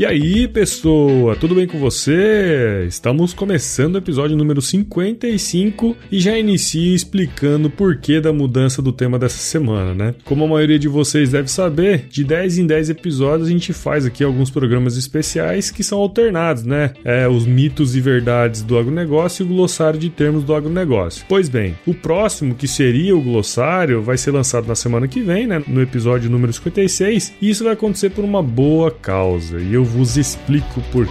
E aí, pessoa, tudo bem com você? Estamos começando o episódio número 55 e já inicio explicando o porquê da mudança do tema dessa semana, né? Como a maioria de vocês deve saber, de 10 em 10 episódios a gente faz aqui alguns programas especiais que são alternados, né? É, os mitos e verdades do agronegócio e o glossário de termos do agronegócio. Pois bem, o próximo, que seria o glossário, vai ser lançado na semana que vem, né? No episódio número 56, e isso vai acontecer por uma boa causa. E eu vos explico por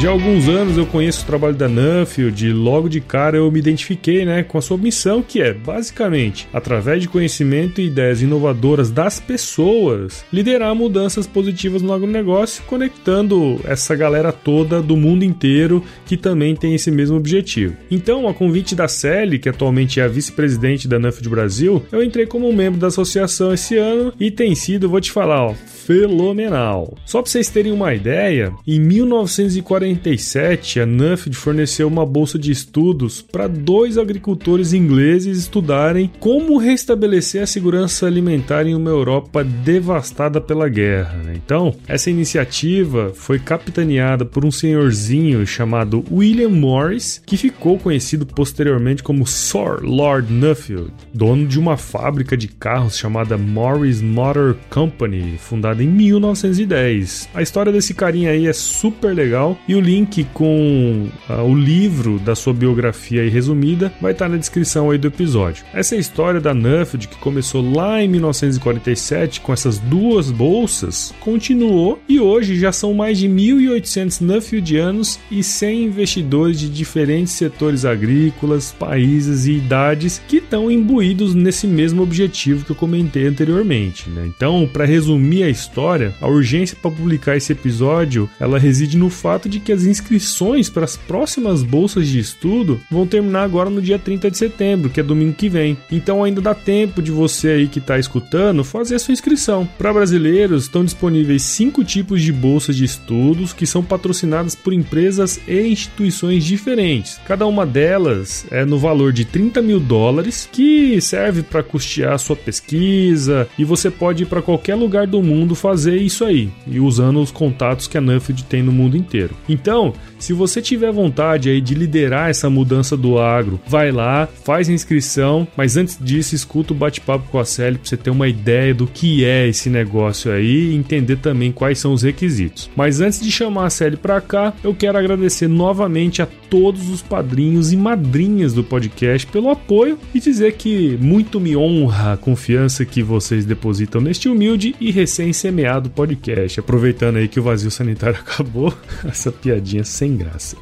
Já há alguns anos eu conheço o trabalho da Nuffield e logo de cara eu me identifiquei né, com a sua missão, que é, basicamente, através de conhecimento e ideias inovadoras das pessoas, liderar mudanças positivas no agronegócio, conectando essa galera toda do mundo inteiro que também tem esse mesmo objetivo. Então, a convite da Sally, que atualmente é a vice-presidente da Nuffield Brasil, eu entrei como membro da associação esse ano e tem sido, vou te falar, ó, fenomenal. Só para vocês terem uma ideia, em 1947 a Nuffield forneceu uma bolsa de estudos para dois agricultores ingleses estudarem como restabelecer a segurança alimentar em uma Europa devastada pela guerra. Né? Então, essa iniciativa foi capitaneada por um senhorzinho chamado William Morris, que ficou conhecido posteriormente como Sir Lord Nuffield, dono de uma fábrica de carros chamada Morris Motor Company, fundada em 1910. A história desse carinha aí é super legal e o link com uh, o livro da sua biografia aí resumida vai estar na descrição aí do episódio. Essa é história da Nuffield que começou lá em 1947 com essas duas bolsas, continuou e hoje já são mais de 1.800 Nuffieldianos e 100 investidores de diferentes setores agrícolas, países e idades que estão imbuídos nesse mesmo objetivo que eu comentei anteriormente. Né? Então, para resumir a história história, a urgência para publicar esse episódio, ela reside no fato de que as inscrições para as próximas bolsas de estudo vão terminar agora no dia 30 de setembro, que é domingo que vem. Então ainda dá tempo de você aí que está escutando fazer a sua inscrição. Para brasileiros, estão disponíveis cinco tipos de bolsas de estudos que são patrocinadas por empresas e instituições diferentes. Cada uma delas é no valor de 30 mil dólares, que serve para custear sua pesquisa e você pode ir para qualquer lugar do mundo fazer isso aí e usando os contatos que a Nuffield tem no mundo inteiro. Então, se você tiver vontade aí de liderar essa mudança do agro, vai lá, faz a inscrição, mas antes disso escuta o bate-papo com a Célia para você ter uma ideia do que é esse negócio aí e entender também quais são os requisitos. Mas antes de chamar a Célia para cá, eu quero agradecer novamente a todos os padrinhos e madrinhas do podcast pelo apoio e dizer que muito me honra a confiança que vocês depositam neste humilde e recém semeado podcast. Aproveitando aí que o vazio sanitário acabou, essa piadinha sem graça.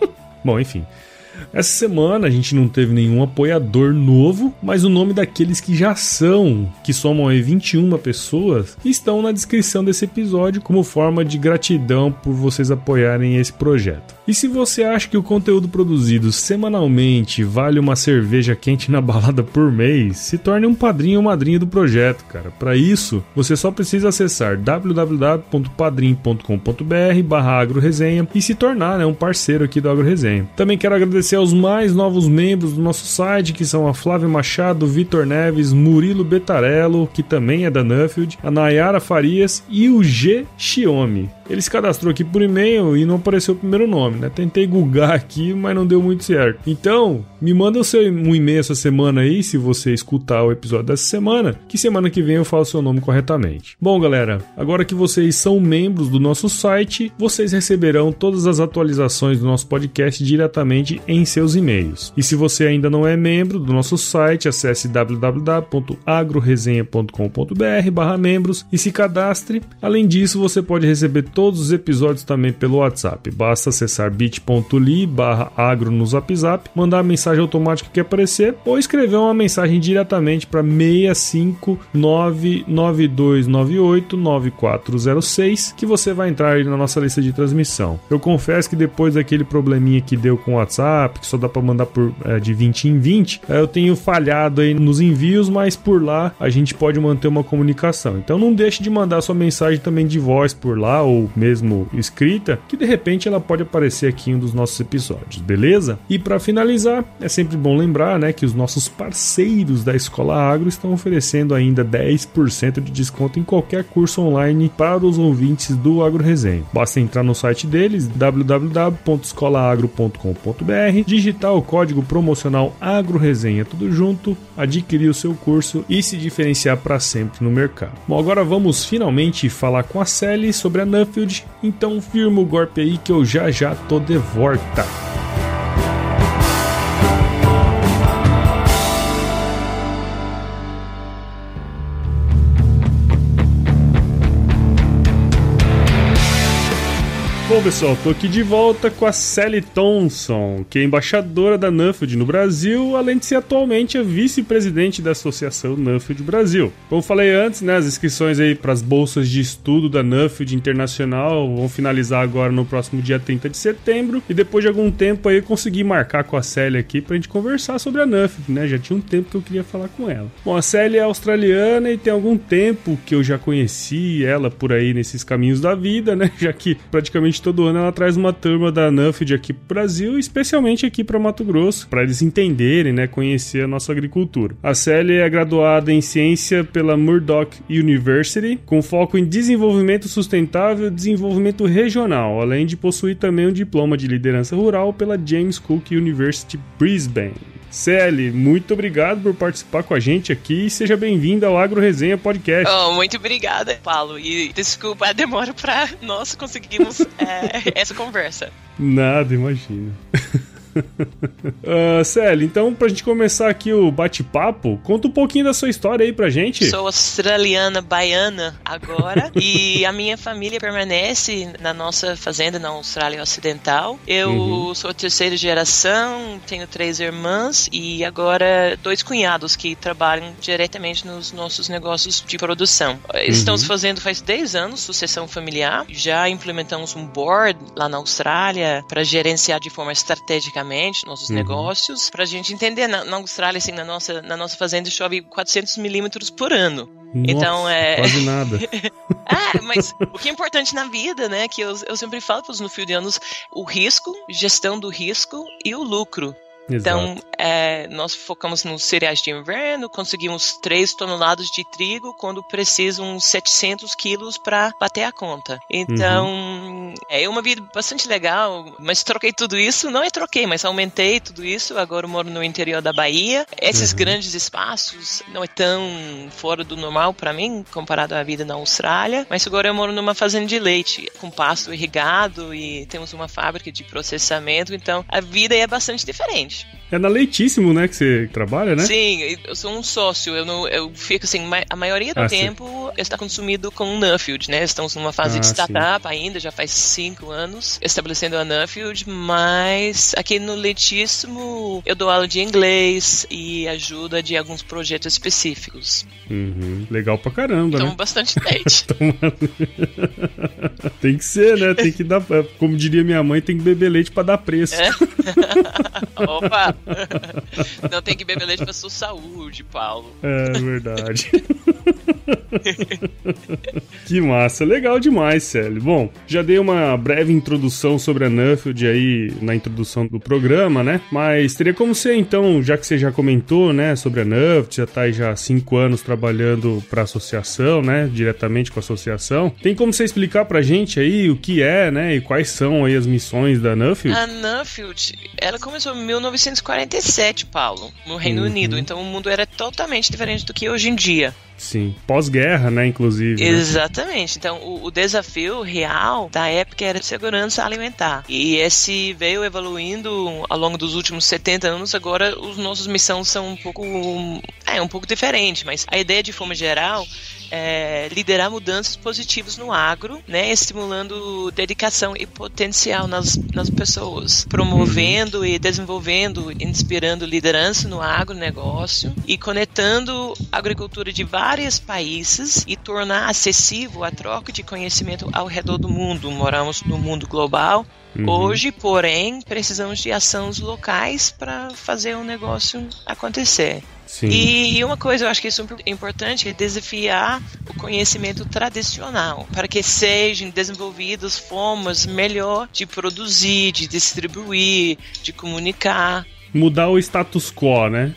Bom, enfim. Essa semana a gente não teve nenhum apoiador novo, mas o nome daqueles que já são, que somam aí 21 pessoas, estão na descrição desse episódio como forma de gratidão por vocês apoiarem esse projeto. E se você acha que o conteúdo produzido semanalmente vale uma cerveja quente na balada por mês, se torne um padrinho ou madrinha do projeto, cara. Para isso, você só precisa acessar www.padrim.com.br barra agroresenha e se tornar né, um parceiro aqui do AgroResenha. Também quero agradecer aos mais novos membros do nosso site, que são a Flávia Machado, Vitor Neves, Murilo Betarello, que também é da Nuffield, a Nayara Farias e o G. Xiome. Ele se cadastrou aqui por e-mail e não apareceu o primeiro nome, né? Tentei googar aqui, mas não deu muito certo. Então, me manda o seu um e-mail essa semana aí, se você escutar o episódio dessa semana, que semana que vem eu falo seu nome corretamente. Bom, galera, agora que vocês são membros do nosso site, vocês receberão todas as atualizações do nosso podcast diretamente em seus e-mails. E se você ainda não é membro do nosso site, acesse www.agroresenha.com.br/membros e se cadastre. Além disso, você pode receber todos os episódios também pelo WhatsApp. Basta acessar bit.ly barra agro no zap zap, mandar a mensagem automática que aparecer ou escrever uma mensagem diretamente para 65992989406 que você vai entrar na nossa lista de transmissão. Eu confesso que depois daquele probleminha que deu com o WhatsApp, que só dá para mandar por é, de 20 em 20, é, eu tenho falhado aí nos envios, mas por lá a gente pode manter uma comunicação. Então não deixe de mandar sua mensagem também de voz por lá ou mesmo escrita, que de repente ela pode aparecer aqui em um dos nossos episódios, beleza? E para finalizar, é sempre bom lembrar, né, que os nossos parceiros da Escola Agro estão oferecendo ainda 10% de desconto em qualquer curso online para os ouvintes do Agro Resenha. Basta entrar no site deles www.escolaagro.com.br, digitar o código promocional Agro Resenha tudo junto, adquirir o seu curso e se diferenciar para sempre no mercado. Bom, agora vamos finalmente falar com a Sally sobre a Nuffield, então firma o golpe aí que eu já já tô de volta. Bom, pessoal, tô aqui de volta com a Sally Thompson, que é embaixadora da Nuffield no Brasil, além de ser atualmente a vice-presidente da Associação Nuffield Brasil. Como falei antes, né, as inscrições aí para as bolsas de estudo da Nuffield Internacional vão finalizar agora no próximo dia 30 de setembro, e depois de algum tempo aí eu consegui marcar com a Sally aqui pra gente conversar sobre a Nuffield, né? Já tinha um tempo que eu queria falar com ela. Bom, a Sally é australiana e tem algum tempo que eu já conheci ela por aí nesses caminhos da vida, né? Já que praticamente todo ano ela traz uma turma da Nuffield aqui pro Brasil, especialmente aqui para Mato Grosso, para eles entenderem, né, conhecer a nossa agricultura. A Célia é graduada em ciência pela Murdoch University, com foco em desenvolvimento sustentável e desenvolvimento regional, além de possuir também um diploma de liderança rural pela James Cook University Brisbane. Celi, muito obrigado por participar com a gente aqui e seja bem-vindo ao Agro Resenha Podcast. Oh, muito obrigada, Paulo. E desculpa a demora para nós conseguirmos é, essa conversa. Nada, imagina. uh, Célia, então pra gente começar aqui o bate-papo, conta um pouquinho da sua história aí pra gente. Sou australiana, baiana agora, e a minha família permanece na nossa fazenda na Austrália Ocidental. Eu uhum. sou terceira geração, tenho três irmãs e agora dois cunhados que trabalham diretamente nos nossos negócios de produção. Uhum. Estamos fazendo faz 10 anos sucessão familiar, já implementamos um board lá na Austrália para gerenciar de forma estratégica nossos uhum. negócios, para a gente entender. Na, na, Austrália, assim, na nossa, na nossa fazenda chove 400 milímetros por ano. Nossa, então é. Quase nada. ah, mas o que é importante na vida, né? Que eu, eu sempre falo para os nufildianos: o risco, gestão do risco e o lucro. Então, é, nós focamos nos cereais de inverno, conseguimos 3 toneladas de trigo quando precisam 700 quilos para bater a conta. Então, uhum. é uma vida bastante legal, mas troquei tudo isso, não é troquei, mas aumentei tudo isso. Agora eu moro no interior da Bahia. Esses uhum. grandes espaços não é tão fora do normal para mim, comparado à vida na Austrália, mas agora eu moro numa fazenda de leite, com pasto irrigado e temos uma fábrica de processamento, então a vida é bastante diferente. much. É na Leitíssimo, né, que você trabalha, né? Sim, eu sou um sócio. Eu, não, eu fico assim, a maioria do ah, tempo está consumido com Nuffield, né? Estamos numa fase ah, de startup sim. ainda, já faz cinco anos estabelecendo a Nuffield, mas aqui no Leitíssimo eu dou aula de inglês e ajuda de alguns projetos específicos. Uhum. Legal pra caramba, Tomo né? bastante leite. tem que ser, né? Tem que dar, como diria minha mãe, tem que beber leite pra dar preço. É. Opa! Não tem que beber leite pra sua saúde, Paulo. É verdade. que massa, legal demais, Célio. Bom, já dei uma breve introdução sobre a Nuffield aí na introdução do programa, né? Mas teria como você, então, já que você já comentou, né, sobre a Nuffield, já tá aí já há cinco anos trabalhando para a associação, né, diretamente com a associação, tem como você explicar pra gente aí o que é, né, e quais são aí as missões da Nuffield? A Nuffield, ela começou em 1947, Paulo, no Reino uhum. Unido, então o mundo era totalmente diferente do que hoje em dia. Sim, pós-guerra, né, inclusive. Né? Exatamente. Então, o, o, desafio real da época era segurança alimentar. E esse veio evoluindo ao longo dos últimos 70 anos. Agora, os nossos missões são um pouco, é, um pouco diferente, mas a ideia de forma geral é, liderar mudanças positivas no agro, né, estimulando dedicação e potencial nas, nas pessoas, promovendo e desenvolvendo, inspirando liderança no agronegócio e conectando agricultura de vários países e tornar acessível a troca de conhecimento ao redor do mundo. Moramos no mundo global. Uhum. Hoje, porém, precisamos de ações locais para fazer o negócio acontecer. Sim. E uma coisa eu acho que é super importante é desafiar o conhecimento tradicional para que sejam desenvolvidas formas melhor de produzir, de distribuir, de comunicar mudar o status quo, né?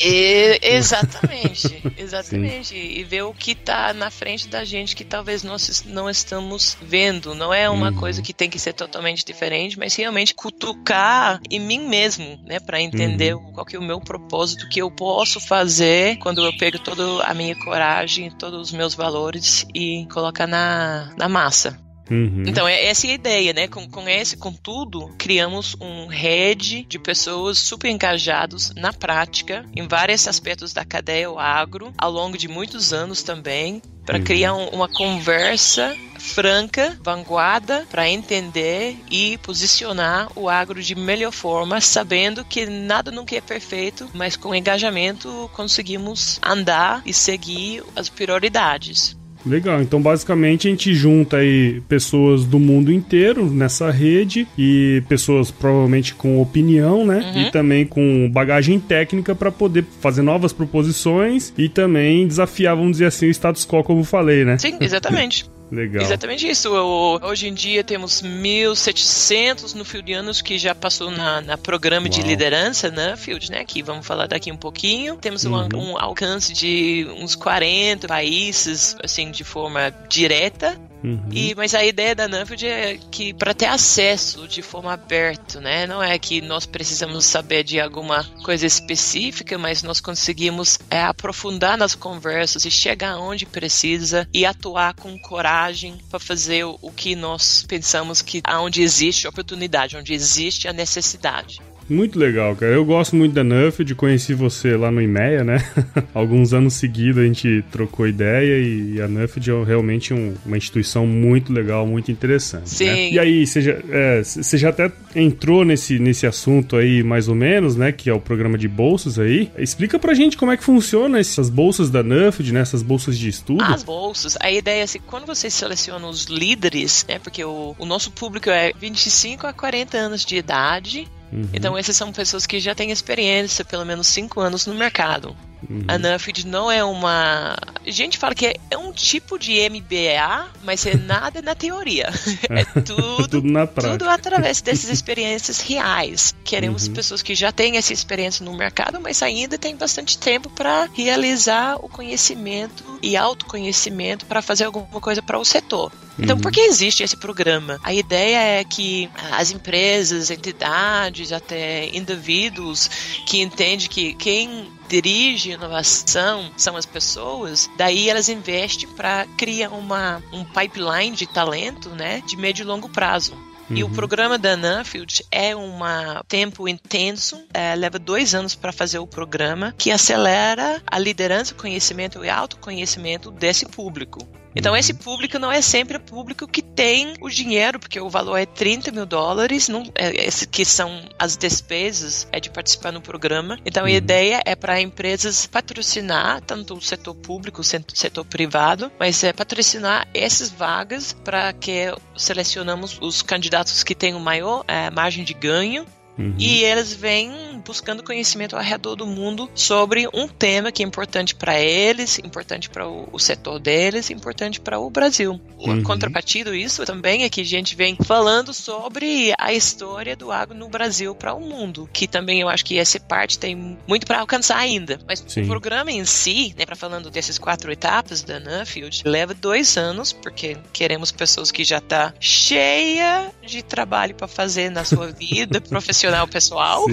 E, exatamente, exatamente. Sim. E ver o que está na frente da gente que talvez nós não estamos vendo. Não é uma uhum. coisa que tem que ser totalmente diferente, mas realmente cutucar em mim mesmo, né? Para entender uhum. qual que é o meu propósito, que eu posso fazer quando eu pego toda a minha coragem, todos os meus valores e colocar na, na massa. Uhum. Então, é essa é a ideia, né? Com, com esse, com tudo, criamos um rede de pessoas super engajados na prática, em vários aspectos da cadeia o agro, ao longo de muitos anos também, para uhum. criar um, uma conversa franca, vanguarda, para entender e posicionar o agro de melhor forma, sabendo que nada nunca é perfeito, mas com engajamento conseguimos andar e seguir as prioridades. Legal, então basicamente a gente junta aí pessoas do mundo inteiro nessa rede e pessoas provavelmente com opinião, né? Uhum. E também com bagagem técnica para poder fazer novas proposições e também desafiar, vamos dizer assim, o status quo, como falei, né? Sim, exatamente. Legal. Exatamente isso. hoje em dia temos 1.700 no Fieldianos que já passou na, na programa Uau. de liderança na né, Field, né? Que vamos falar daqui um pouquinho. Temos uhum. um, um, alcance de uns 40 países, assim, de forma direta. Uhum. E, mas a ideia da Nuffield é que para ter acesso de forma aberta, né? Não é que nós precisamos saber de alguma coisa específica, mas nós conseguimos é, aprofundar nas conversas e chegar onde precisa e atuar com coragem para fazer o, o que nós pensamos que aonde existe oportunidade, onde existe a necessidade. Muito legal, cara. Eu gosto muito da Nuffed, conheci você lá no IMEA, né? Alguns anos seguidos a gente trocou ideia e a Nuffed é realmente um, uma instituição muito legal, muito interessante. Né? Sim. Né? E aí, você já, é, você já até entrou nesse, nesse assunto aí, mais ou menos, né? Que é o programa de bolsas aí. Explica pra gente como é que funciona essas bolsas da Nuffed, né? Essas bolsas de estudo. As bolsas, a ideia é assim, quando você seleciona os líderes, né? Porque o, o nosso público é 25 a 40 anos de idade, Uhum. Então, essas são pessoas que já têm experiência, pelo menos cinco anos no mercado. Uhum. A Nuffield não é uma. A gente fala que é um tipo de MBA, mas é nada na teoria. É tudo, tudo na prática. Tudo através dessas experiências reais. Queremos uhum. pessoas que já têm essa experiência no mercado, mas ainda têm bastante tempo para realizar o conhecimento e autoconhecimento para fazer alguma coisa para o setor. Então, uhum. por que existe esse programa? A ideia é que as empresas, entidades, até indivíduos que entendem que quem dirige inovação são as pessoas, daí elas investem para criar uma, um pipeline de talento, né, de médio e longo prazo. Uhum. E o uhum. programa da Nuffield é um tempo intenso, é, leva dois anos para fazer o programa, que acelera a liderança, conhecimento e autoconhecimento desse público. Então, esse público não é sempre o público que tem o dinheiro, porque o valor é 30 mil dólares, não, é, esse que são as despesas é de participar no programa. Então, a uhum. ideia é para empresas patrocinar, tanto o setor público, o setor privado, mas é patrocinar essas vagas para que selecionamos os candidatos que têm o maior é, margem de ganho Uhum. E eles vêm buscando conhecimento ao redor do mundo sobre um tema que é importante para eles, importante para o, o, setor deles, importante para o Brasil. Uhum. Contrapartido isso também é que a gente vem falando sobre a história do agro no Brasil para o mundo, que também eu acho que essa parte tem muito para alcançar ainda. Mas Sim. o programa em si, né, para falando desses quatro etapas da Nuffield, leva dois anos, porque queremos pessoas que já tá cheia de trabalho para fazer na sua vida profissional pessoal.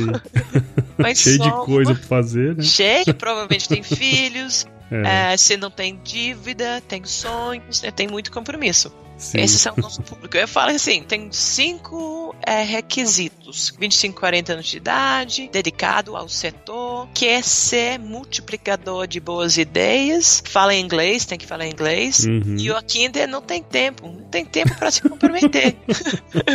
Mas cheio de coisa para fazer, né? Cheio, provavelmente tem filhos, é. É, se não tem dívida, tem sonhos, né, tem muito compromisso. Sim. Esses são o nosso público. Eu falo assim: tem cinco é, requisitos: 25, 40 anos de idade, dedicado ao setor, quer ser multiplicador de boas ideias, fala inglês, tem que falar inglês, uhum. e o ainda não tem tempo, não tem tempo para se comprometer.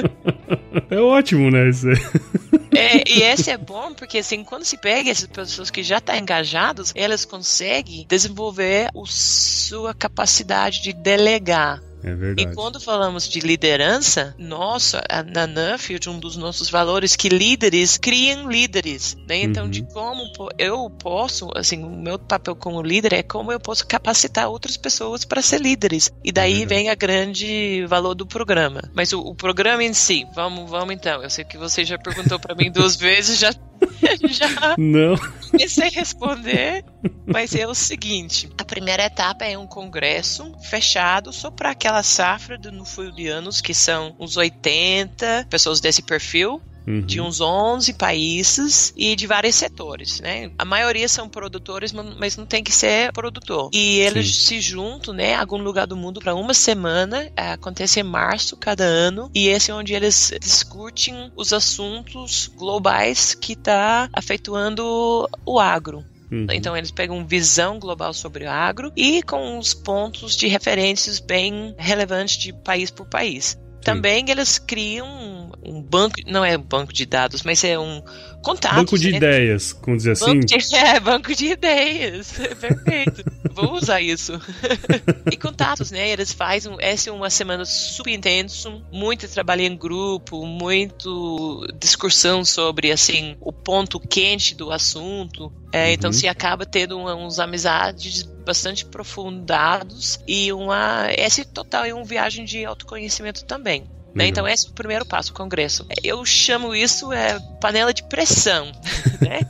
é ótimo, né? Isso é, e esse é bom porque assim, quando se pega essas pessoas que já estão tá engajadas, elas conseguem desenvolver a sua capacidade de delegar. É verdade. E quando falamos de liderança, nossa, na Nuffield, um dos nossos valores que líderes criam líderes, né? Então, uhum. de como eu posso, assim, o meu papel como líder é como eu posso capacitar outras pessoas para ser líderes. E daí é vem a grande valor do programa. Mas o, o, programa em si, vamos, vamos então. Eu sei que você já perguntou para mim duas vezes, já já não. comecei a responder, mas é o seguinte: a primeira etapa é um congresso fechado só para aquela safra do Nufudianos, que são uns 80 pessoas desse perfil, Uhum. de uns 11 países e de vários setores, né? A maioria são produtores, mas não tem que ser produtor. E eles Sim. se juntam, né, em algum lugar do mundo para uma semana, é, acontece em março cada ano, e esse é onde eles discutem os assuntos globais que está afetando o agro. Uhum. Então eles pegam visão global sobre o agro e com os pontos de referências bem relevantes de país por país. Também eles criam um banco, não é um banco de dados, mas é um contato. Banco de né? ideias, como dizer assim. Banco de, é, banco de ideias. Perfeito. Vou usar isso. e contatos, né? Eles fazem. Essa é uma semana super intenso, muito trabalho em grupo, muito discussão sobre, assim, o ponto quente do assunto. É, uhum. Então se acaba tendo uns amizades bastante profundados e uma esse total é uma viagem de autoconhecimento também. Né? Então, esse é o primeiro passo, o Congresso. Eu chamo isso é, panela de pressão. Né?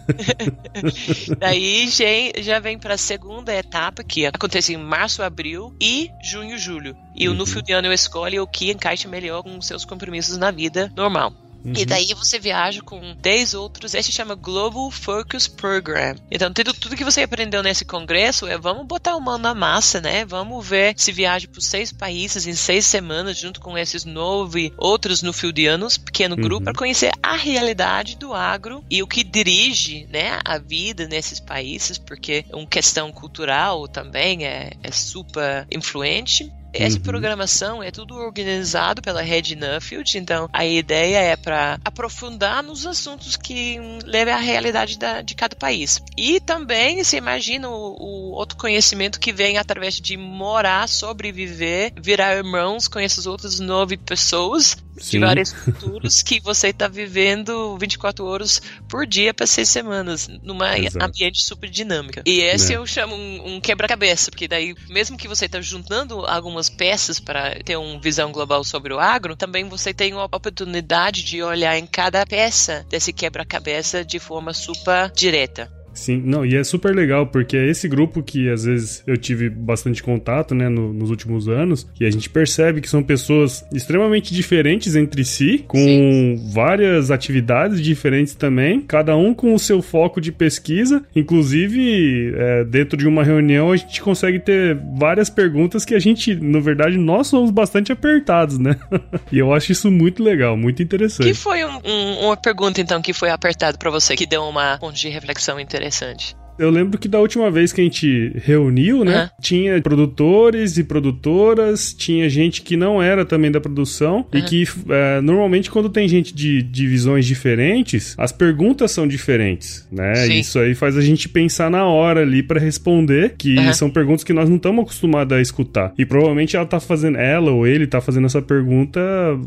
Daí já vem para a segunda etapa, que acontece em março, abril e junho, julho. E uhum. no fim de ano eu escolho o que encaixa melhor com seus compromissos na vida normal. Uhum. E daí você viaja com 10 outros. Esse chama Global Focus Program. Então, tudo, tudo que você aprendeu nesse congresso é vamos botar o mão na massa, né? Vamos ver se viaja por seis países em seis semanas, junto com esses nove outros no anos, pequeno grupo, uhum. para conhecer a realidade do agro e o que dirige né, a vida nesses países, porque é uma questão cultural também é, é super influente. Essa uhum. programação é tudo organizado pela Red Nuffield, então a ideia é para aprofundar nos assuntos que levem à realidade da, de cada país. E também se imagina o, o outro conhecimento que vem através de morar, sobreviver, virar irmãos com essas outras nove pessoas Sim. de várias culturas que você está vivendo 24 horas por dia para seis semanas, num ambiente super dinâmica. E esse é. eu chamo um, um quebra-cabeça, porque daí, mesmo que você está juntando algumas peças para ter uma visão global sobre o agro, também você tem uma oportunidade de olhar em cada peça desse quebra-cabeça de forma super direta. Sim, não, e é super legal, porque é esse grupo que às vezes eu tive bastante contato, né, no, nos últimos anos, e a gente percebe que são pessoas extremamente diferentes entre si, com Sim. várias atividades diferentes também, cada um com o seu foco de pesquisa. Inclusive, é, dentro de uma reunião, a gente consegue ter várias perguntas que a gente, na verdade, nós somos bastante apertados, né? e eu acho isso muito legal, muito interessante. Que foi um, um, uma pergunta, então, que foi apertado para você, que deu uma ponto de reflexão interessante? interessante. Eu lembro que da última vez que a gente reuniu, né? Uhum. Tinha produtores e produtoras, tinha gente que não era também da produção uhum. e que é, normalmente quando tem gente de divisões diferentes, as perguntas são diferentes, né? Sim. Isso aí faz a gente pensar na hora ali para responder, que uhum. são perguntas que nós não estamos acostumados a escutar. E provavelmente ela tá fazendo, ela ou ele tá fazendo essa pergunta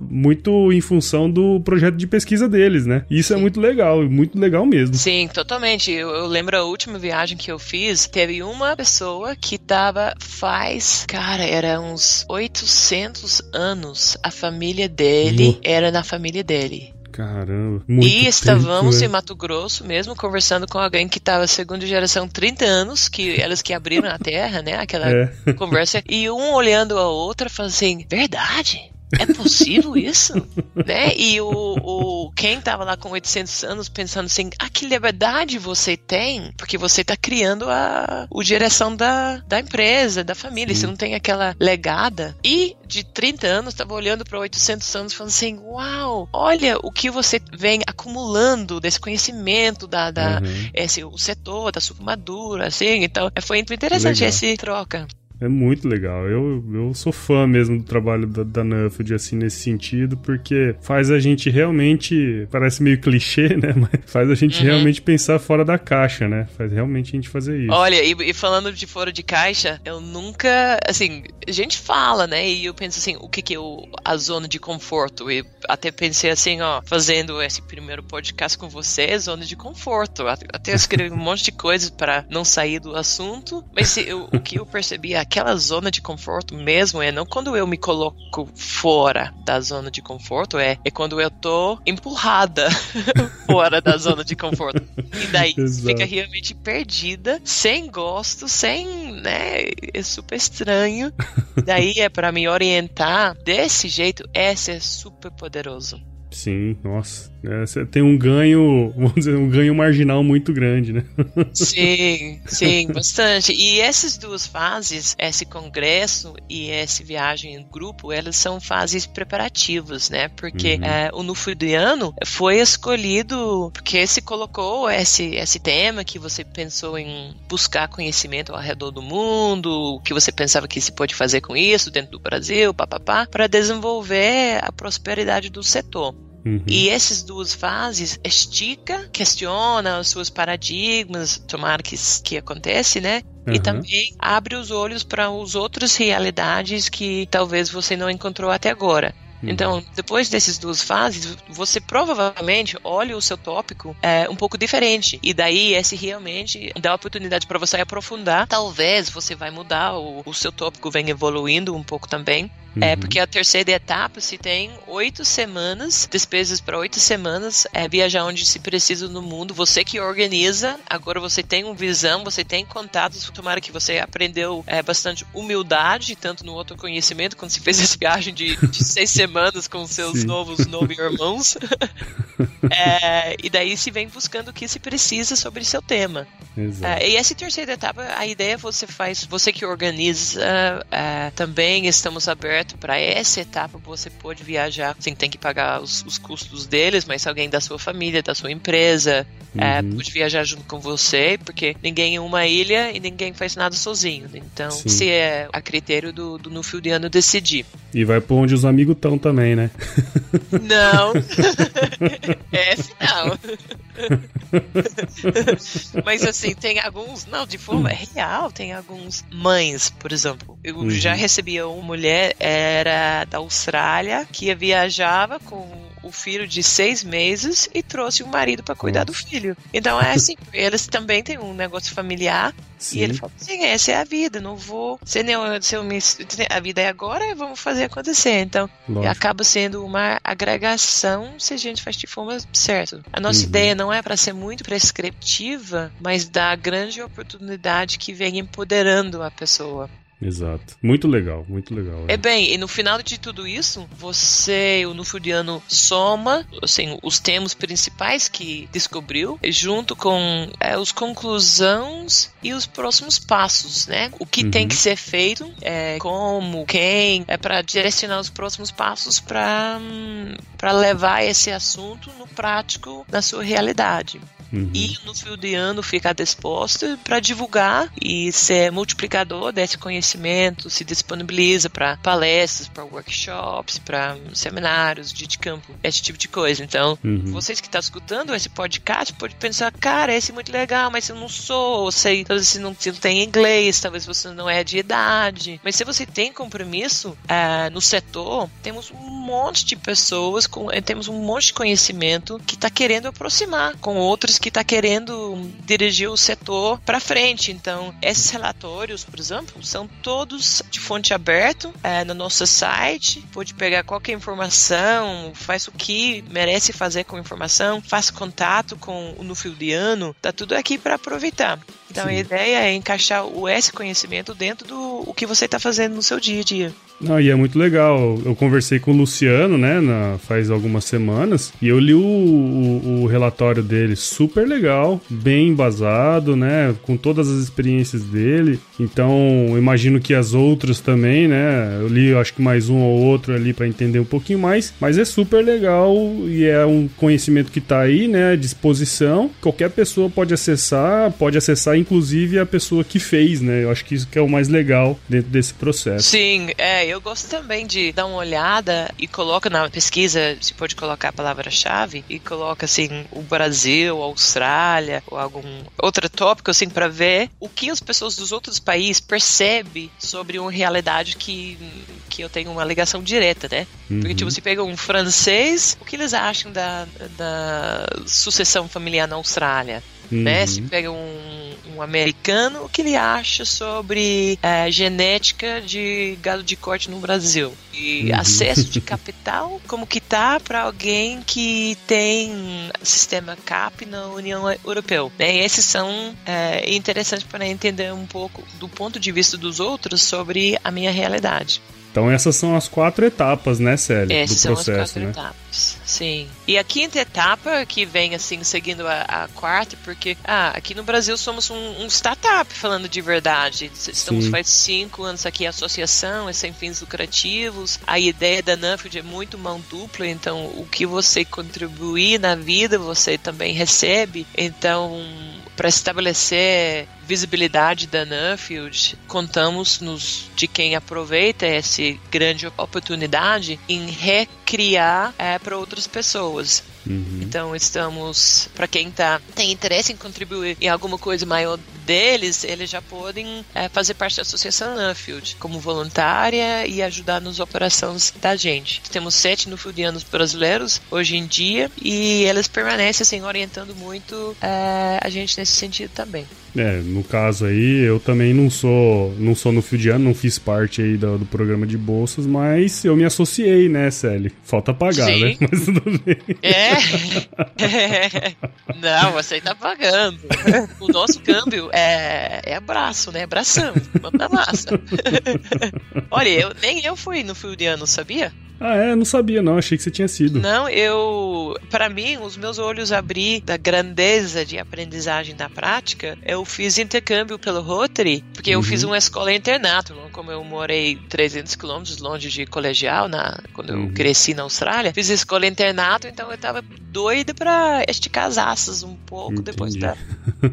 muito em função do projeto de pesquisa deles, né? Isso é Sim. é muito legal, muito legal mesmo. Sim, totalmente. Eu, eu lembro a última viagem que eu fiz, teve uma pessoa que tava faz, cara, era uns 800 anos. A família dele era na família dele. Caramba. Muito e estávamos tempo, é. em Mato Grosso mesmo, conversando com alguém que estava segunda geração 30 anos, que elas que abriram a terra, né? Aquela é. conversa. E um olhando a outra, falando assim: verdade? É possível isso? né? E o, o quem tava lá com 800 anos pensando assim, ah, que liberdade você tem, porque você tá criando a, o direção da, da empresa, da família, Sim. você não tem aquela legada. E de 30 anos tava olhando para 800 anos falando assim, uau, olha o que você vem acumulando desse conhecimento da, da uhum. esse, o setor da supermadura, assim, então foi muito interessante essa troca. É muito legal. Eu, eu sou fã mesmo do trabalho da, da Nuffield, assim, nesse sentido, porque faz a gente realmente. Parece meio clichê, né? Mas faz a gente uhum. realmente pensar fora da caixa, né? Faz realmente a gente fazer isso. Olha, e, e, falando de fora de caixa, eu nunca. Assim, a gente fala, né? E eu penso assim, o que, que é o, a zona de conforto? E até pensei assim, ó, fazendo esse primeiro podcast com você, zona de conforto. Até escrevi um monte de coisas para não sair do assunto, mas eu, o que eu percebi aqui aquela zona de conforto mesmo é não quando eu me coloco fora da zona de conforto, é, é quando eu tô empurrada fora da zona de conforto. E daí Exato. fica realmente perdida, sem gosto, sem, né, é super estranho. daí é para me orientar desse jeito, esse é super poderoso. Sim, nossa. É, você tem um ganho, vamos dizer, um ganho marginal muito grande, né? Sim, sim, bastante. E essas duas fases, esse congresso e essa viagem em grupo, elas são fases preparativas, né? Porque uhum. é, o Nufidiano foi escolhido porque se colocou esse, esse tema que você pensou em buscar conhecimento ao redor do mundo, o que você pensava que se pode fazer com isso dentro do Brasil, papapá, para desenvolver a prosperidade do setor. Uhum. E essas duas fases estica, questiona os seus paradigmas, tomara que, que acontece, né? Uhum. E também abre os olhos para as outras realidades que talvez você não encontrou até agora. Uhum. Então, depois dessas duas fases, você provavelmente olha o seu tópico é, um pouco diferente. E daí, esse realmente dá a oportunidade para você aprofundar. Talvez você vai mudar, o, o seu tópico vem evoluindo um pouco também. É, uhum. É, porque a terceira etapa se tem oito semanas, despesas para oito semanas, é viajar onde se precisa no mundo. Você que organiza, agora você tem uma visão, você tem contatos. Tomara que você aprendeu é, bastante humildade, tanto no autoconhecimento, quando se fez essa viagem de, de seis semanas com seus Sim. novos nove irmãos. é, e daí se vem buscando o que se precisa sobre seu tema. É, e essa terceira etapa, a ideia você faz, você que organiza, é, também estamos abertos para essa etapa você pode viajar sem ter que pagar os, os, custos deles, mas alguém da sua família, da sua empresa, é, uhum. é, pode viajar junto com você, porque ninguém é uma ilha e ninguém faz nada sozinho. Então, Sim. se é a critério do, do Nufildiano decidir. E vai por onde os amigos estão também, né? Não. Esse não. Mas assim, tem alguns, não, de forma real, tem alguns mães, por exemplo. Eu uhum. já recebi uma mulher, era da Austrália, que viajava com o filho de seis meses e trouxe o marido para cuidar do filho. Então é assim, eles também têm um negócio familiar Sim. e ele falou assim, essa é a vida, não vou, se, não, se eu me, a vida é agora, vamos fazer acontecer. Então Lógico. acaba sendo uma agregação se a gente faz de forma certa. A nossa uhum. ideia não é para ser muito prescritiva, mas dar grande oportunidade que vem empoderando a pessoa. Exato. Muito legal, muito legal. É, é bem, e no final de tudo isso, você, o Nufidiano, soma assim, os temas principais que descobriu, junto com é, os conclusões e os próximos passos, né? O que uhum. tem que ser feito, é, como, quem, é para direcionar os próximos passos para para levar esse assunto no prático na sua realidade. Uhum. E no fio de ano ficar disposto para divulgar e ser multiplicador desse conhecimento, se disponibiliza para palestras, para workshops, para seminários de, de, campo, esse tipo de coisa. Então, uhum. vocês que estão escutando esse podcast pode pensar, cara, esse é muito legal, mas eu não sou, sei, talvez você não, você não tem inglês, talvez você não é de idade. Mas se você tem compromisso uh, no setor, temos um monte de pessoas, com, eh, temos um monte de conhecimento que está querendo aproximar com outros que está querendo dirigir o setor para frente. Então, esses relatórios, por exemplo, são todos de fonte aberta é, no nosso site. Pode pegar qualquer informação, faz o que merece fazer com informação, faz contato com o Nufildiano, tá tudo aqui para aproveitar. Então, Sim. a ideia é encaixar o esse conhecimento dentro do o que você está fazendo no seu dia a dia. Não, e é muito legal. Eu conversei com o Luciano, né, na, faz algumas semanas, e eu li o, o, o, relatório dele, super legal, bem embasado, né, com todas as experiências dele. Então, imagino que as outras também, né, eu li acho que mais um ou outro ali para entender um pouquinho mais, mas é super legal e é um conhecimento que tá aí, né, à disposição. Qualquer pessoa pode acessar, pode acessar inclusive a pessoa que fez, né? Eu acho que isso que é o mais legal dentro desse processo. Sim, é, eu gosto também de dar uma olhada e coloca na pesquisa, se pode colocar a palavra-chave e coloca assim o Brasil, a Austrália ou algum outro tópico assim para ver o que as pessoas dos outros países percebem sobre uma realidade que que eu tenho uma ligação direta, né? Uhum. Porque tipo, você pega um francês, o que eles acham da, da sucessão familiar na Austrália? Uhum. Né? Se pega um um americano, o que ele acha sobre é, genética de gado de corte no Brasil. E uhum. acesso de capital, como que tá para alguém que tem sistema CAP na União Europeia. Né? E esses são é, interessantes para entender um pouco do ponto de vista dos outros sobre a minha realidade. Então essas são as quatro etapas, né, Célia? Essas do processo, são as quatro né? etapas, sim. E a quinta etapa, que vem assim, seguindo a, a quarta, porque ah, aqui no Brasil somos um, um startup, falando de verdade. Estamos sim. faz cinco anos aqui, a associação é sem fins lucrativos. A ideia da Nuffield é muito mão dupla, então o que você contribuir na vida, você também recebe. Então para estabelecer visibilidade da Nuffield, contamos nos, de quem aproveita essa grande oportunidade em recriar é, para outras pessoas. Uhum. Então estamos, para quem tá, tem interesse em contribuir em alguma coisa maior deles, eles já podem é, fazer parte da Associação Nuffield como voluntária e ajudar nas operações da gente. Temos sete Nuffieldianos brasileiros hoje em dia e eles permanecem assim, orientando muito é, a gente nesse sentido também. É, no caso aí, eu também não sou não sou no fio de ano, não fiz parte aí do, do programa de bolsas, mas eu me associei, né, Sally? Falta pagar, né? Sim. né? Mas tudo bem. É. Não, você tá pagando. O nosso câmbio é, é abraço, né? Abração. Manda massa. Olha, eu, nem eu fui no fio de ano, sabia? Ah, é? Não sabia, não. Achei que você tinha sido. Não, eu. Para mim, os meus olhos abrir da grandeza de aprendizagem na prática. Eu fiz intercâmbio pelo Rotary, porque uhum. eu fiz uma escola internato. Como eu morei 300 quilômetros longe de colegial, na, quando uhum. eu cresci na Austrália, fiz escola internato, então eu tava doida pra esticar as asas um pouco Entendi. depois da,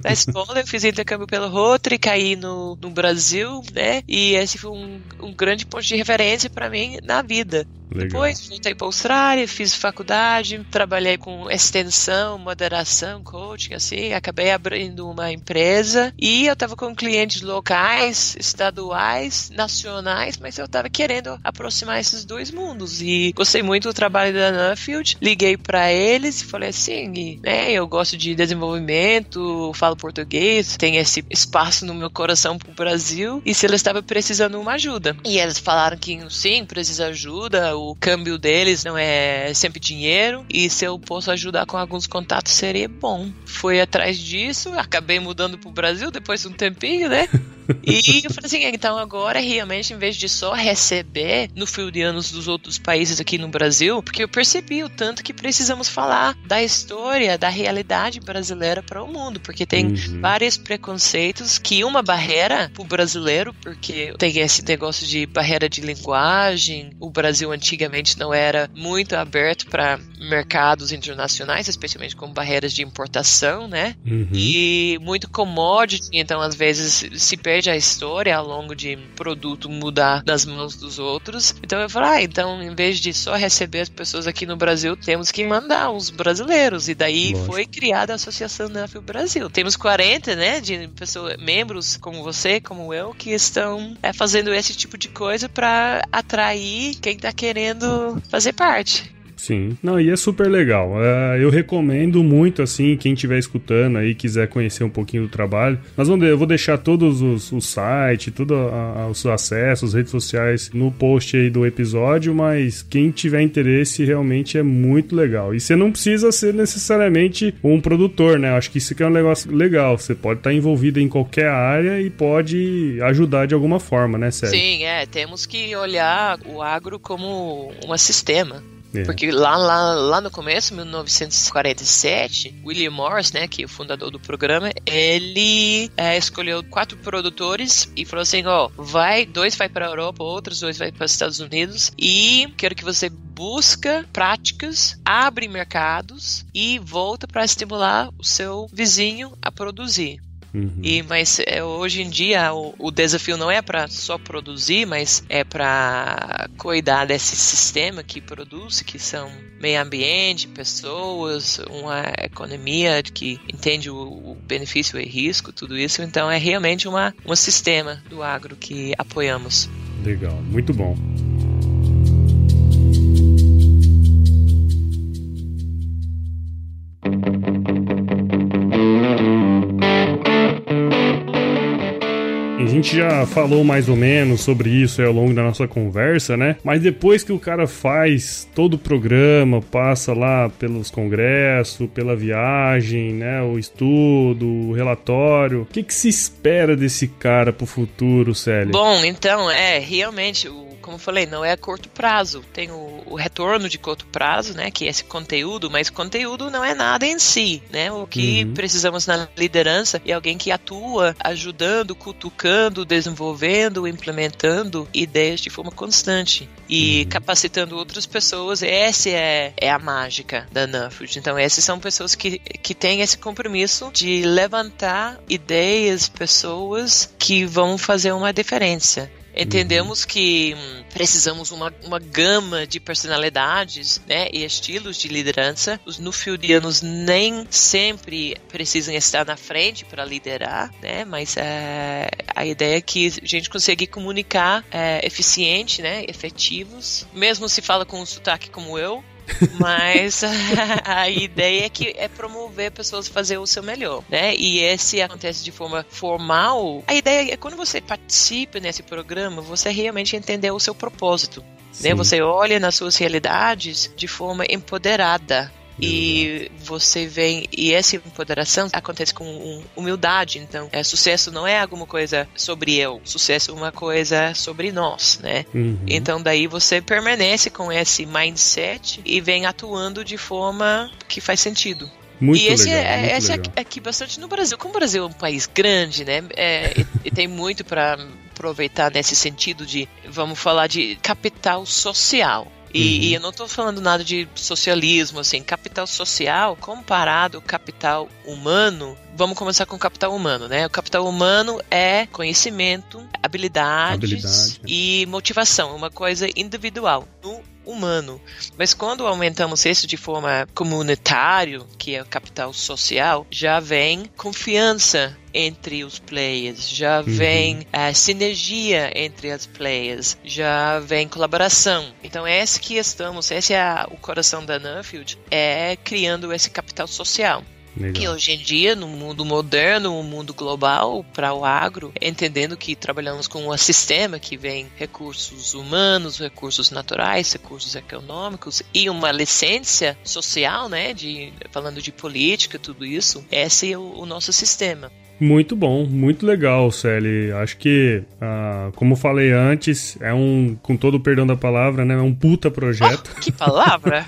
da escola. Eu fiz intercâmbio pelo Rotary, caí no, no Brasil, né? E esse foi um, um grande ponto de referência para mim na vida. Depois voltei para a Austrália, fiz faculdade, trabalhei com extensão, moderação, coaching, assim, acabei abrindo uma empresa e eu estava com clientes locais, estaduais, nacionais, mas eu estava querendo aproximar esses dois mundos e gostei muito do trabalho da Nuffield, liguei para eles e falei assim, né, eu gosto de desenvolvimento, falo português, tem esse espaço no meu coração para o Brasil e se eles estavam precisando uma ajuda. E eles falaram que sim, precisa ajuda, o câmbio deles não é sempre dinheiro e se eu posso ajudar com alguns contatos seria bom. Fui atrás disso, acabei mudando pro Brasil depois de um tempinho, né? E eu falei assim, então agora realmente, em vez de só receber no fio de anos dos outros países aqui no Brasil, porque eu percebi o tanto que precisamos falar da história, da realidade brasileira para o mundo, porque tem uhum. vários preconceitos que uma barreira para o brasileiro, porque tem esse negócio de barreira de linguagem, o Brasil antigamente não era muito aberto para mercados internacionais, especialmente com barreiras de importação, né? Uhum. E muito commodity, então às vezes se perde a história ao longo de produto mudar das mãos dos outros. Então eu falei, ah, então em vez de só receber as pessoas aqui no Brasil, temos que mandar os brasileiros. E daí Lógico. foi criada a Associação Nafio Brasil. Temos 40, né, de pessoas, membros como você, como eu, que estão é, fazendo esse tipo de coisa para atrair quem está querendo fazer parte. Sim, não, e é super legal. Uh, eu recomendo muito, assim, quem estiver escutando aí, quiser conhecer um pouquinho do trabalho. Nós vamos, eu vou deixar todos os, os sites, todos os acessos, redes sociais no post aí do episódio, mas quem tiver interesse realmente é muito legal. E você não precisa ser necessariamente um produtor, né? Acho que isso aqui é um negócio legal. Você pode estar envolvido em qualquer área e pode ajudar de alguma forma, né, Sérgio? Sim, é. Temos que olhar o agro como um sistema. É. Porque lá, lá, lá no começo, 1947, William Morris, né, que é o fundador do programa, ele é, escolheu quatro produtores e falou assim, ó, vai, dois vai para a Europa, outros dois vai para os Estados Unidos e quero que você busca práticas, abre mercados e volta para estimular o seu vizinho a produzir. Uhum. E mas é, hoje em dia o, o desafio não é para só produzir, mas é para cuidar desse sistema que produz, que são meio ambiente, pessoas, uma economia que entende o, o benefício e risco, tudo isso. Então é realmente uma, um sistema do agro que apoiamos. Legal, muito bom. Gente já falou mais ou menos sobre isso ao longo da nossa conversa, né? Mas depois que o cara faz todo o programa, passa lá pelos congressos, pela viagem, né? O estudo, o relatório, o que, que se espera desse cara pro futuro, Célio? Bom, então, é, realmente, o como eu falei, não é a curto prazo. Tem o, o, retorno de curto prazo, né, que é esse conteúdo, mas conteúdo não é nada em si, né? O que uhum. precisamos na liderança é alguém que atua ajudando, cutucando, desenvolvendo, implementando ideias de forma constante e uhum. capacitando outras pessoas. Essa é, é a mágica da Nuffield. Então, essas são pessoas que, que têm esse compromisso de levantar ideias, pessoas que vão fazer uma diferença. Entendemos que hum, precisamos uma, uma gama de personalidades né, e estilos de liderança. Os nufieldianos nem sempre precisam estar na frente para liderar, né, mas é, a ideia é que a gente consiga comunicar é, eficiente, né, efetivos. Mesmo se fala com um sotaque como eu, mas a, a, ideia é que é promover pessoas a fazer o seu melhor, né? E esse acontece de forma formal. A ideia é quando você participa nesse programa, você realmente entender o seu propósito. Né? Você olha nas suas realidades de forma empoderada, e você vem e essa empoderação acontece com humildade então é, sucesso não é alguma coisa sobre eu sucesso é uma coisa sobre nós né uhum. então daí você permanece com esse mindset e vem atuando de forma que faz sentido muito e esse legal, é, esse é legal. é aqui bastante no Brasil. Como o Brasil é um país grande, né? É, e, e tem muito para aproveitar nesse sentido de, vamos falar de capital social. E, uhum. e, eu não estou falando nada de socialismo, assim, capital social comparado ao capital humano. Vamos começar com o capital humano, né? O capital humano é conhecimento, habilidades Habilidade. e motivação, uma coisa individual. No humano. Mas quando aumentamos isso de forma comunitário, que é o capital social, já vem confiança entre os players, já uhum. vem a sinergia entre as players, já vem colaboração. Então é esse que estamos, esse é o coração da Nuffield, é criando esse capital social. Legal. Que hoje em dia, no mundo moderno, no mundo global, para o agro, entendendo que trabalhamos com um sistema que vem recursos humanos, recursos naturais, recursos econômicos e uma licença social, né, de, falando de política, tudo isso, esse é o, o nosso sistema. Muito bom, muito legal, Celi. Acho que, ah, como falei antes, é um, com todo o perdão da palavra, né? É um puta projeto. Oh, que palavra!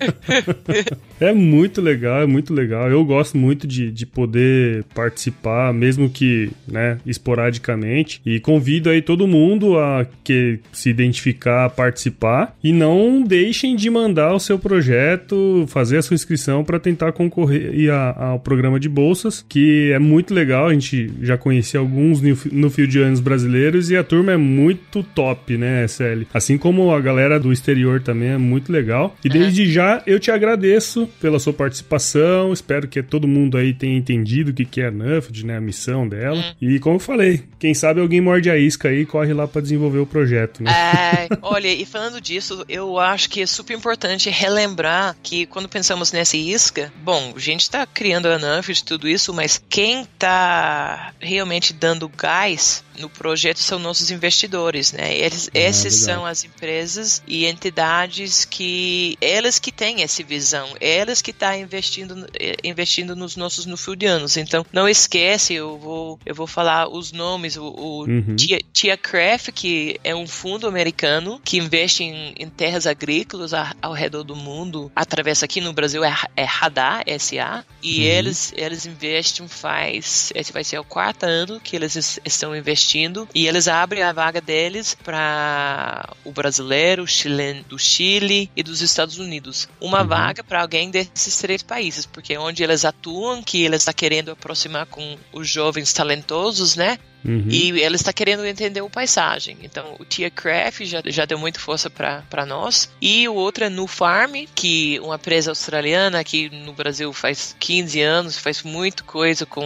é muito legal, é muito legal. Eu gosto muito de, de poder participar, mesmo que, né, esporadicamente. E convido aí todo mundo a que se identificar, a participar. E não deixem de mandar o seu projeto, fazer a sua inscrição para tentar concorrer ao programa de bolsas, que é muito legal. A gente já conhecia alguns no fio de anos brasileiros e a turma é muito top, né, SL? Assim como a galera do exterior também é muito legal. E desde já eu te agradeço pela sua participação. Espero que todo mundo aí tenha entendido o que é a NUFD, né, a missão dela. Uhum. E como eu falei, quem sabe alguém morde a isca aí e corre lá para desenvolver o projeto, né? É, olha, e falando disso, eu acho que é super importante relembrar que quando pensamos nessa isca, bom, a gente está criando a NUFD, tudo isso, mas quem está realmente dando gás no projeto são nossos investidores, né? Eles, ah, esses legal. são as empresas e entidades que elas que têm essa visão, elas que estão tá investindo eh, investindo nos nossos nufidianos. Então, não esquece, eu vou eu vou falar os nomes, o, o uhum. Tia, Tia Craft, que é um fundo americano que investe em, em terras agrícolas ao, ao redor do mundo, através aqui no Brasil é, é Radar SA, e uhum. eles eles investem faz esse vai ser o quarto ano que eles estão investindo e eles abrem a vaga deles para o brasileiro, o chileno do Chile e dos Estados Unidos. Uma uhum. vaga para alguém desses três países, porque é onde eles atuam, que eles estão tá querendo aproximar com os jovens talentosos, né? Uhum. E ela está querendo entender o paisagem. Então, o Tia Craft já, já deu muita força para nós. E o outro é No Farm, que uma empresa australiana que no Brasil faz 15 anos, faz muita coisa com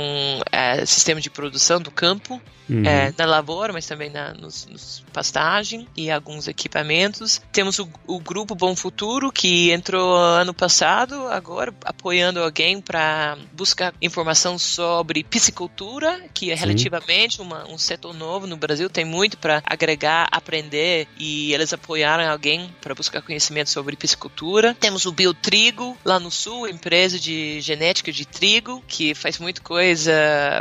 é, sistema de produção do campo. Uhum. É, na lavoura, mas também na nos, nos pastagem e alguns equipamentos. Temos o, o, grupo Bom Futuro que entrou ano passado, agora apoiando alguém para buscar informação sobre piscicultura, que é Sim. relativamente uma, um setor novo no Brasil, tem muito para agregar, aprender e eles apoiaram alguém para buscar conhecimento sobre piscicultura. Temos o Biotrigo lá no sul, empresa de genética de trigo que faz muita coisa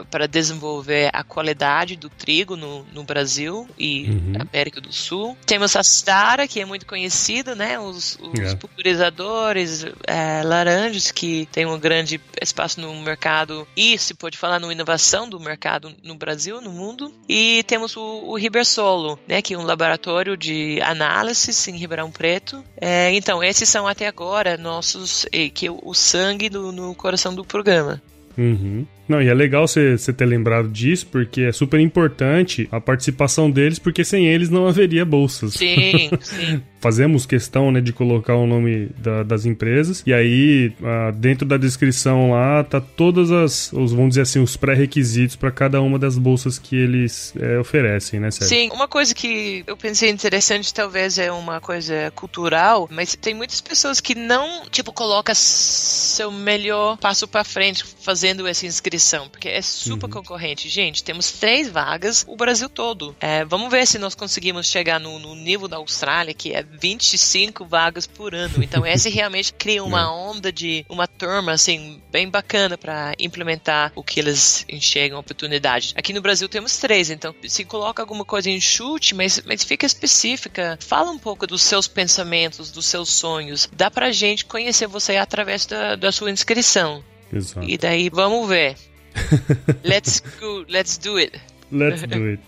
para desenvolver a qualidade do trigo no, no Brasil e uhum. América do Sul. Temos a Stara, que é muito conhecido, né? Os, os yeah. pulverizadores é, laranjas, que tem um grande espaço no mercado e se pode falar no inovação do mercado no Brasil, no mundo. E temos o, o Ribersolo, né? Que é um laboratório de análise em Ribeirão Preto. É, então, esses são até agora nossos, que é o sangue do, no coração do programa. Uhum. Não, e é legal você ter lembrado disso, porque é super importante a participação deles, porque sem eles não haveria bolsas. Sim, sim. Fazemos questão né, de colocar o nome da, das empresas, e aí ah, dentro da descrição lá tá todas as, os, vamos dizer assim, os pré-requisitos para cada uma das bolsas que eles é, oferecem, né, Sérgio? Sim, uma coisa que eu pensei interessante, talvez é uma coisa cultural, mas tem muitas pessoas que não, tipo, coloca seu melhor passo para frente fazendo essa inscrição inscrição, porque é super uhum. concorrente. Gente, temos três vagas, o Brasil todo. É, vamos ver se nós conseguimos chegar no, no, nível da Austrália, que é 25 vagas por ano. Então, esse realmente cria uma é. onda de uma turma, assim, bem bacana para implementar o que eles enxergam oportunidade. Aqui no Brasil temos três, então se coloca alguma coisa em chute, mas, mas fica específica. Fala um pouco dos seus pensamentos, dos seus sonhos. Dá pra gente conhecer você através da, da sua inscrição. Exato. E daí vamos ver. let's go, let's do it. Let's do it.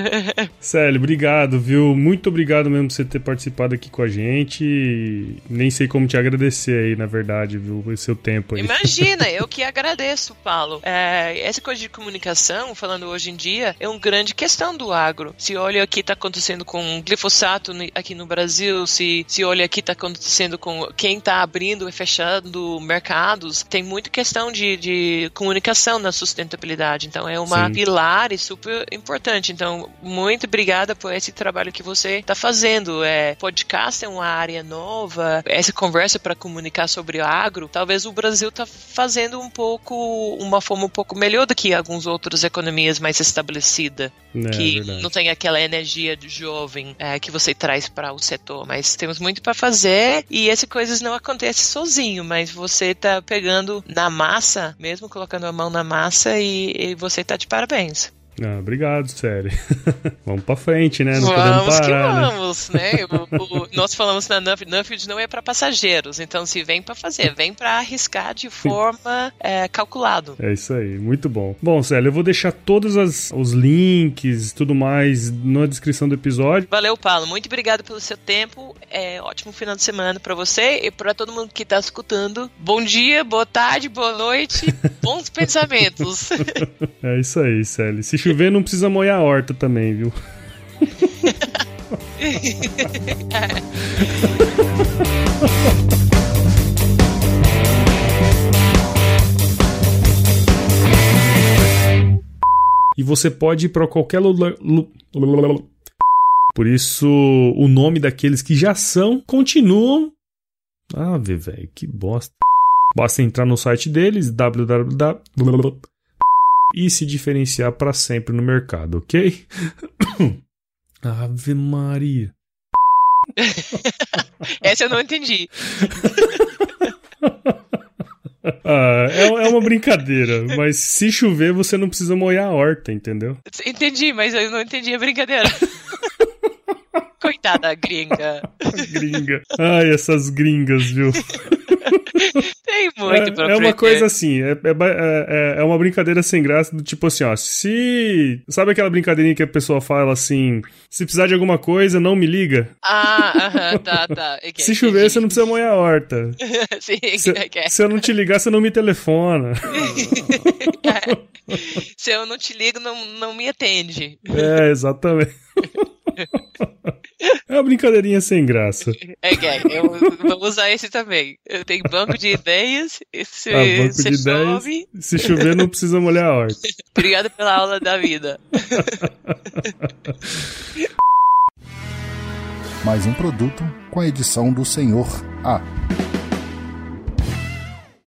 Célio, obrigado, viu? Muito obrigado mesmo por você ter participado aqui com a gente. Nem sei como te agradecer aí, na verdade, viu? O seu tempo aí. Imagina, eu que agradeço, Paulo. É, essa coisa de comunicação, falando hoje em dia, é uma grande questão do agro. Se olha o que está acontecendo com glifosato aqui no Brasil, se, se olha o que está acontecendo com quem está abrindo e fechando mercados, tem muita questão de, de comunicação na sustentabilidade. Então, é uma Sim. pilar e super importante. Então, muito obrigada por esse trabalho que você está fazendo. É, podcast é uma área nova, essa conversa para comunicar sobre o agro, talvez o Brasil está fazendo um pouco, uma forma um pouco melhor do que algumas outras economias mais estabelecidas, é, que verdade. não tem aquela energia jovem é, que você traz para o setor. Mas temos muito para fazer e essas coisas não acontecem sozinho, mas você está pegando na massa, mesmo colocando a mão na massa e, e você está de parabéns. Ah, obrigado, sério. vamos pra frente, né? Não vamos parar, que né? vamos, né? né? O, o, nós falamos na Nuffield não é para passageiros, então se vem para fazer, vem para arriscar de forma é, calculado. É isso aí, muito bom. Bom, Célio, eu vou deixar todos as, os links tudo mais na descrição do episódio. Valeu, Paulo. Muito obrigado pelo seu tempo. É ótimo final de semana para você e para todo mundo que tá escutando. Bom dia, boa tarde, boa noite, bons pensamentos. é isso aí, Célio. Se chover, não precisa molhar a horta também, viu? e você pode ir para qualquer lugar. Por isso, o nome daqueles que já são continuam. Ah, velho, que bosta. Basta entrar no site deles, www e se diferenciar para sempre no mercado, ok? Ave Maria. Essa eu não entendi. Ah, é, é, uma brincadeira, mas se chover você não precisa molhar a horta, entendeu? Entendi, mas eu não entendi a brincadeira. Coitada gringa. gringa. Ai, essas gringas, viu? Tem muito é, pra É uma coisa assim, é, é, é, é, uma brincadeira sem graça, do tipo assim, ó, se... Sabe aquela brincadeirinha que a pessoa fala assim, se precisar de alguma coisa, não me liga? Ah, aham, tá, tá. Okay, se chover, entendi. você não precisa molhar a horta. Sim, se, okay. se eu não te ligar, você não me telefona. se eu não te ligo, não, não me atende. É, exatamente. É uma brincadeirinha sem graça. É, gay. Eu vou usar esse também. Eu tenho banco de ideias. Se, ah, banco se de chove... ideias. Se chover, não precisa molhar a horta. Obrigado pela aula da vida. Mais um produto com a edição do Senhor A.